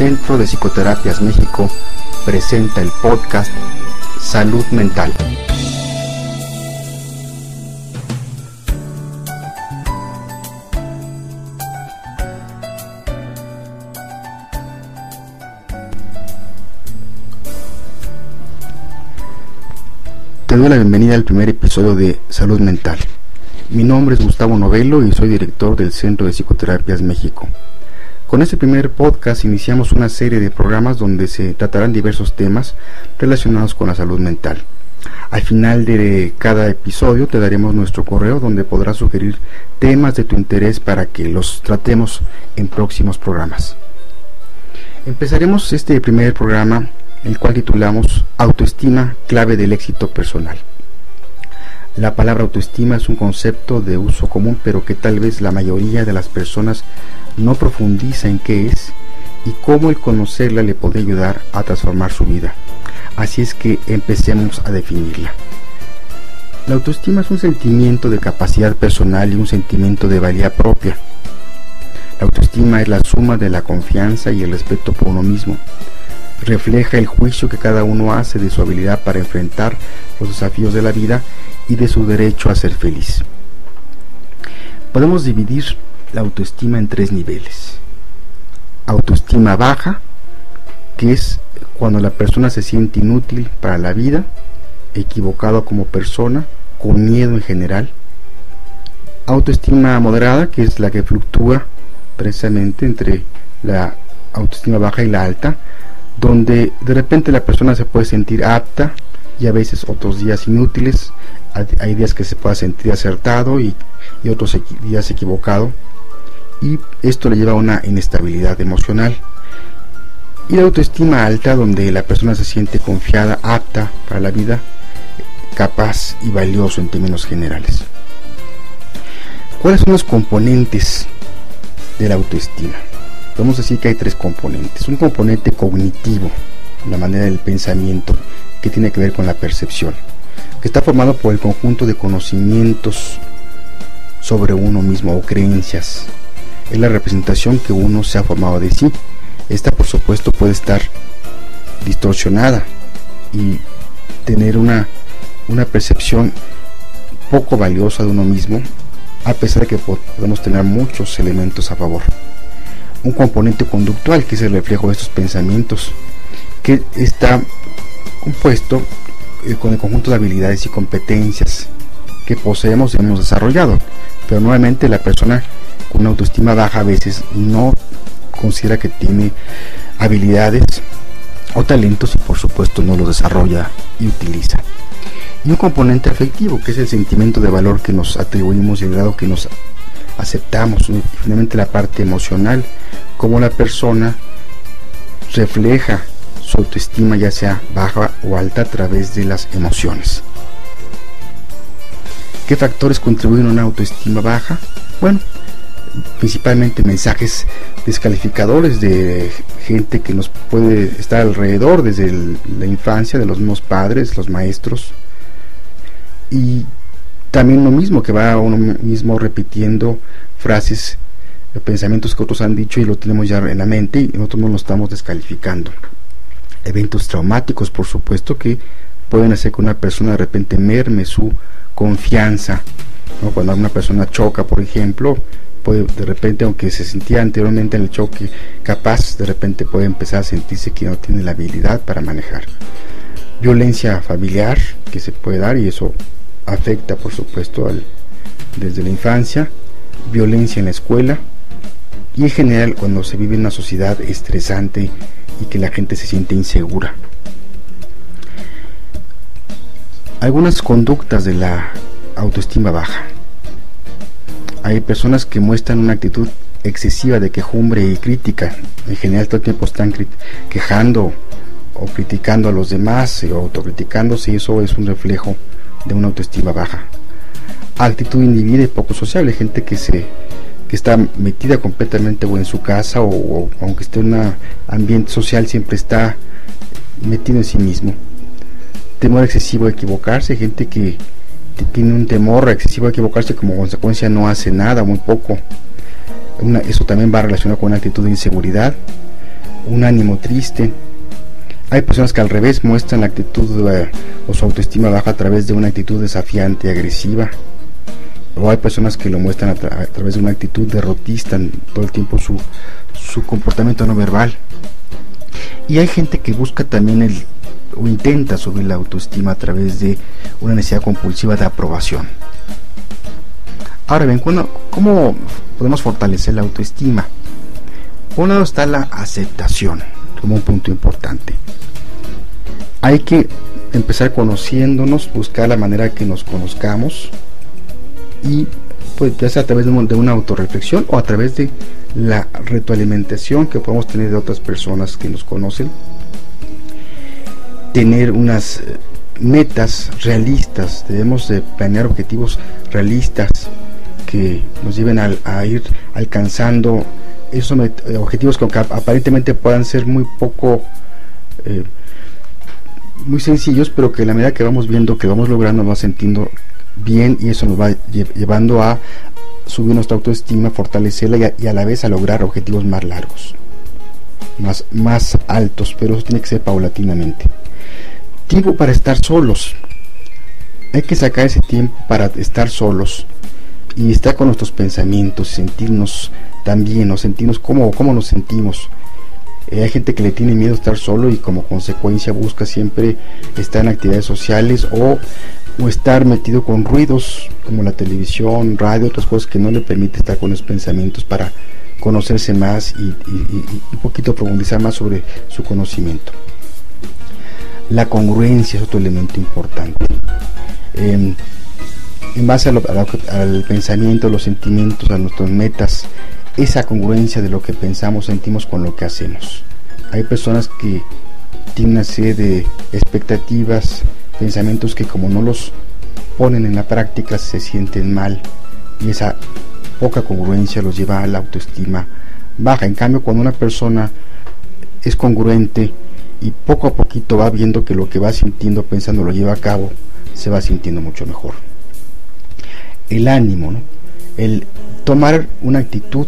Centro de Psicoterapias México presenta el podcast Salud Mental. Te doy la bienvenida al primer episodio de Salud Mental. Mi nombre es Gustavo Novelo y soy director del Centro de Psicoterapias México. Con este primer podcast iniciamos una serie de programas donde se tratarán diversos temas relacionados con la salud mental. Al final de cada episodio te daremos nuestro correo donde podrás sugerir temas de tu interés para que los tratemos en próximos programas. Empezaremos este primer programa el cual titulamos Autoestima, clave del éxito personal. La palabra autoestima es un concepto de uso común, pero que tal vez la mayoría de las personas no profundiza en qué es y cómo el conocerla le puede ayudar a transformar su vida. Así es que empecemos a definirla. La autoestima es un sentimiento de capacidad personal y un sentimiento de valía propia. La autoestima es la suma de la confianza y el respeto por uno mismo refleja el juicio que cada uno hace de su habilidad para enfrentar los desafíos de la vida y de su derecho a ser feliz. Podemos dividir la autoestima en tres niveles. Autoestima baja, que es cuando la persona se siente inútil para la vida, equivocado como persona, con miedo en general. Autoestima moderada, que es la que fluctúa precisamente entre la autoestima baja y la alta, donde de repente la persona se puede sentir apta y a veces otros días inútiles, hay días que se pueda sentir acertado y, otros días equivocado y esto le lleva a una inestabilidad emocional. Y la autoestima alta donde la persona se siente confiada, apta para la vida, capaz y valioso en términos generales. ¿Cuáles son los componentes de la autoestima? podemos decir que hay tres componentes. Un componente cognitivo, la manera del pensamiento, que tiene que ver con la percepción, que está formado por el conjunto de conocimientos sobre uno mismo o creencias. Es la representación que uno se ha formado de sí. Esta, por supuesto, puede estar distorsionada y tener una, una percepción poco valiosa de uno mismo, a pesar de que podemos tener muchos elementos a favor un componente conductual que es el reflejo de estos pensamientos que está compuesto eh, con el conjunto de habilidades y competencias que poseemos y hemos desarrollado. Pero nuevamente la persona con una autoestima baja a veces no considera que tiene habilidades o talentos y por supuesto no los desarrolla y utiliza. Y un componente afectivo que es el sentimiento de valor que nos atribuimos y el grado que nos aceptamos finalmente la parte emocional, como la persona refleja su autoestima ya sea baja o alta a través de las emociones. ¿Qué factores contribuyen a una autoestima baja? Bueno, principalmente mensajes descalificadores de gente que nos puede estar alrededor desde la infancia, de los mismos padres, los maestros, y también lo mismo, que va uno mismo repitiendo frases, eh, pensamientos que otros han dicho y lo tenemos ya en la mente y nosotros no lo estamos descalificando. Eventos traumáticos, por supuesto, que pueden hacer que una persona de repente merme su confianza. Cuando una persona choca, por ejemplo, puede de repente, aunque se sentía anteriormente en el choque capaz, de repente puede empezar a sentirse que no tiene la habilidad para manejar. Violencia familiar que se puede dar y eso afecta por supuesto al, desde la infancia, violencia en la escuela y en general cuando se vive en una sociedad estresante y que la gente se siente insegura. Algunas conductas de la autoestima baja. Hay personas que muestran una actitud excesiva de quejumbre y crítica. En general todo el tiempo están quejando o criticando a los demás o autocriticándose y eso es un reflejo de una autoestima baja. Actitud individual y poco sociable, gente que se que está metida completamente o en su casa o, aunque esté en un ambiente social siempre está metido en sí mismo. Temor excesivo a equivocarse, gente que, tiene un temor excesivo a equivocarse como consecuencia no hace nada, muy poco. eso también va relacionado con una actitud de inseguridad. un ánimo triste. Hay personas que al revés muestran la actitud eh, o su autoestima baja a través de una actitud desafiante agresiva. O hay personas que lo muestran a, través de una actitud derrotista, todo el tiempo su, su comportamiento no verbal. Y hay gente que busca también el, o intenta subir la autoestima a través de una necesidad compulsiva de aprobación. Ahora bien, ¿cómo podemos fortalecer la autoestima? Por un lado está la aceptación, como un punto importante. Hay que empezar conociéndonos, buscar la manera que nos conozcamos y pues ya sea a través de, una autorreflexión o a través de la retroalimentación que podemos tener de otras personas que nos conocen. Tener unas eh, metas realistas, debemos de planear objetivos realistas que nos lleven a, ir alcanzando esos eh, objetivos que aparentemente puedan ser muy poco eh, muy sencillos pero que a la medida que vamos viendo que vamos logrando nos va sintiendo bien y eso nos va llevando a subir nuestra autoestima fortalecerla y a, la vez a lograr objetivos más largos más, más altos pero eso tiene que ser paulatinamente. Tiempo para estar solos. Hay que sacar ese tiempo para estar solos y estar con nuestros pensamientos, sentirnos también, o sentirnos como cómo nos sentimos. Eh, hay gente que le tiene miedo a estar solo y como consecuencia busca siempre estar en actividades sociales o, estar metido con ruidos como la televisión, radio, otras cosas que no le permite estar con los pensamientos para conocerse más y, un poquito profundizar más sobre su conocimiento. La congruencia es otro elemento importante. Em, en base al pensamiento, los sentimientos, a nuestras metas, esa congruencia de lo que pensamos, sentimos con lo que hacemos. Hay personas que tienen una serie de expectativas, pensamientos que como no los ponen en la práctica se sienten mal y esa poca congruencia los lleva a la autoestima baja. En cambio, cuando una persona es congruente y poco a poquito va viendo que lo que va sintiendo, pensando, lo lleva a cabo, se va sintiendo mucho mejor el ánimo, el tomar una actitud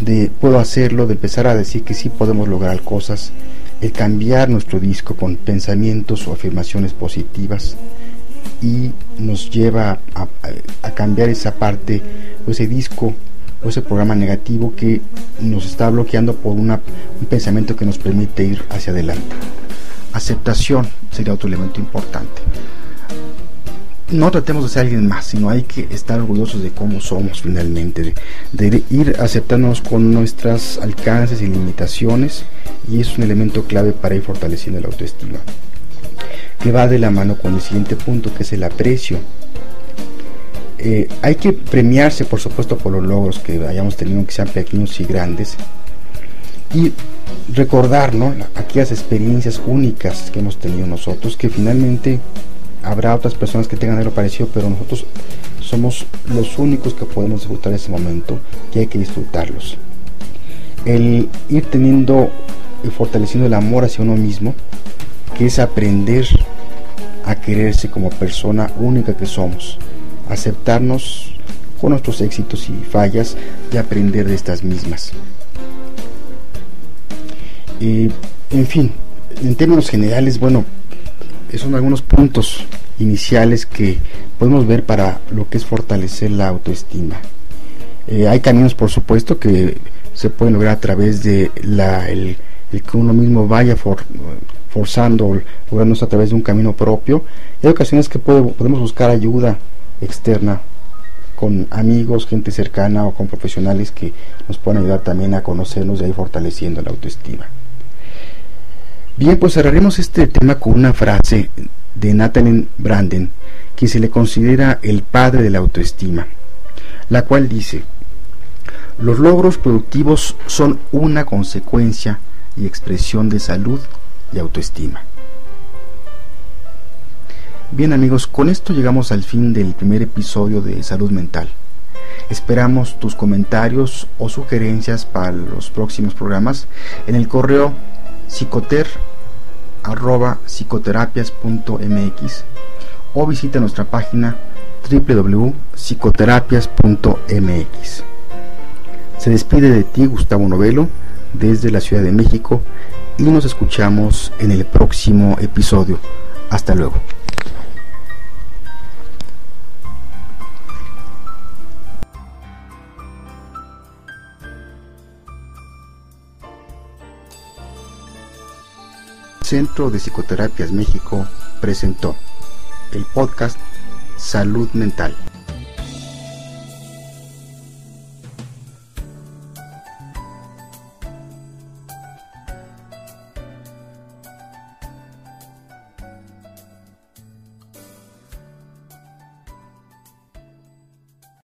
de puedo hacerlo, de empezar a decir que sí podemos lograr cosas, el cambiar nuestro disco con pensamientos o afirmaciones positivas y nos lleva a, cambiar esa parte o ese disco o ese programa negativo que nos está bloqueando por una, un pensamiento que nos permite ir hacia adelante. Aceptación sería otro elemento importante no tratemos de ser alguien más, sino hay que estar orgullosos de cómo somos finalmente, de, ir aceptándonos con nuestros alcances y limitaciones, y es un elemento clave para ir fortaleciendo la autoestima, que va de la mano con el siguiente punto, que es el aprecio. Eh, hay que premiarse, por supuesto, por los logros que hayamos tenido, que sean pequeños y grandes, y recordar aquellas experiencias únicas que hemos tenido nosotros, que finalmente habrá otras personas que tengan algo parecido, pero nosotros somos los únicos que podemos disfrutar ese momento y hay que disfrutarlos. El ir teniendo y fortaleciendo el amor hacia uno mismo, que es aprender a quererse como persona única que somos, aceptarnos con nuestros éxitos y fallas y aprender de estas mismas. Y, en fin, en términos generales, bueno, son algunos puntos iniciales que podemos ver para lo que es fortalecer la autoestima. Eh, hay caminos, por supuesto, que se pueden lograr a través de la, el, que uno mismo vaya forzando, lográndose a través de un camino propio. hay ocasiones que podemos buscar ayuda externa con amigos, gente cercana o con profesionales que nos pueden ayudar también a conocernos y a ir fortaleciendo la autoestima. Bien, pues cerraremos este tema con una frase de Nathan Branden, quien se le considera el padre de la autoestima, la cual dice, los logros productivos son una consecuencia y expresión de salud y autoestima. Bien amigos, con esto llegamos al fin del primer episodio de Salud Mental. Esperamos tus comentarios o sugerencias para los próximos programas en el correo psicoter arroba psicoterapias.mx o visita nuestra página www.psicoterapias.mx. Se despide de ti Gustavo Novelo, desde la Ciudad de México y nos escuchamos en el próximo episodio. Hasta luego. Centro de Psicoterapias México presentó el podcast Salud Mental.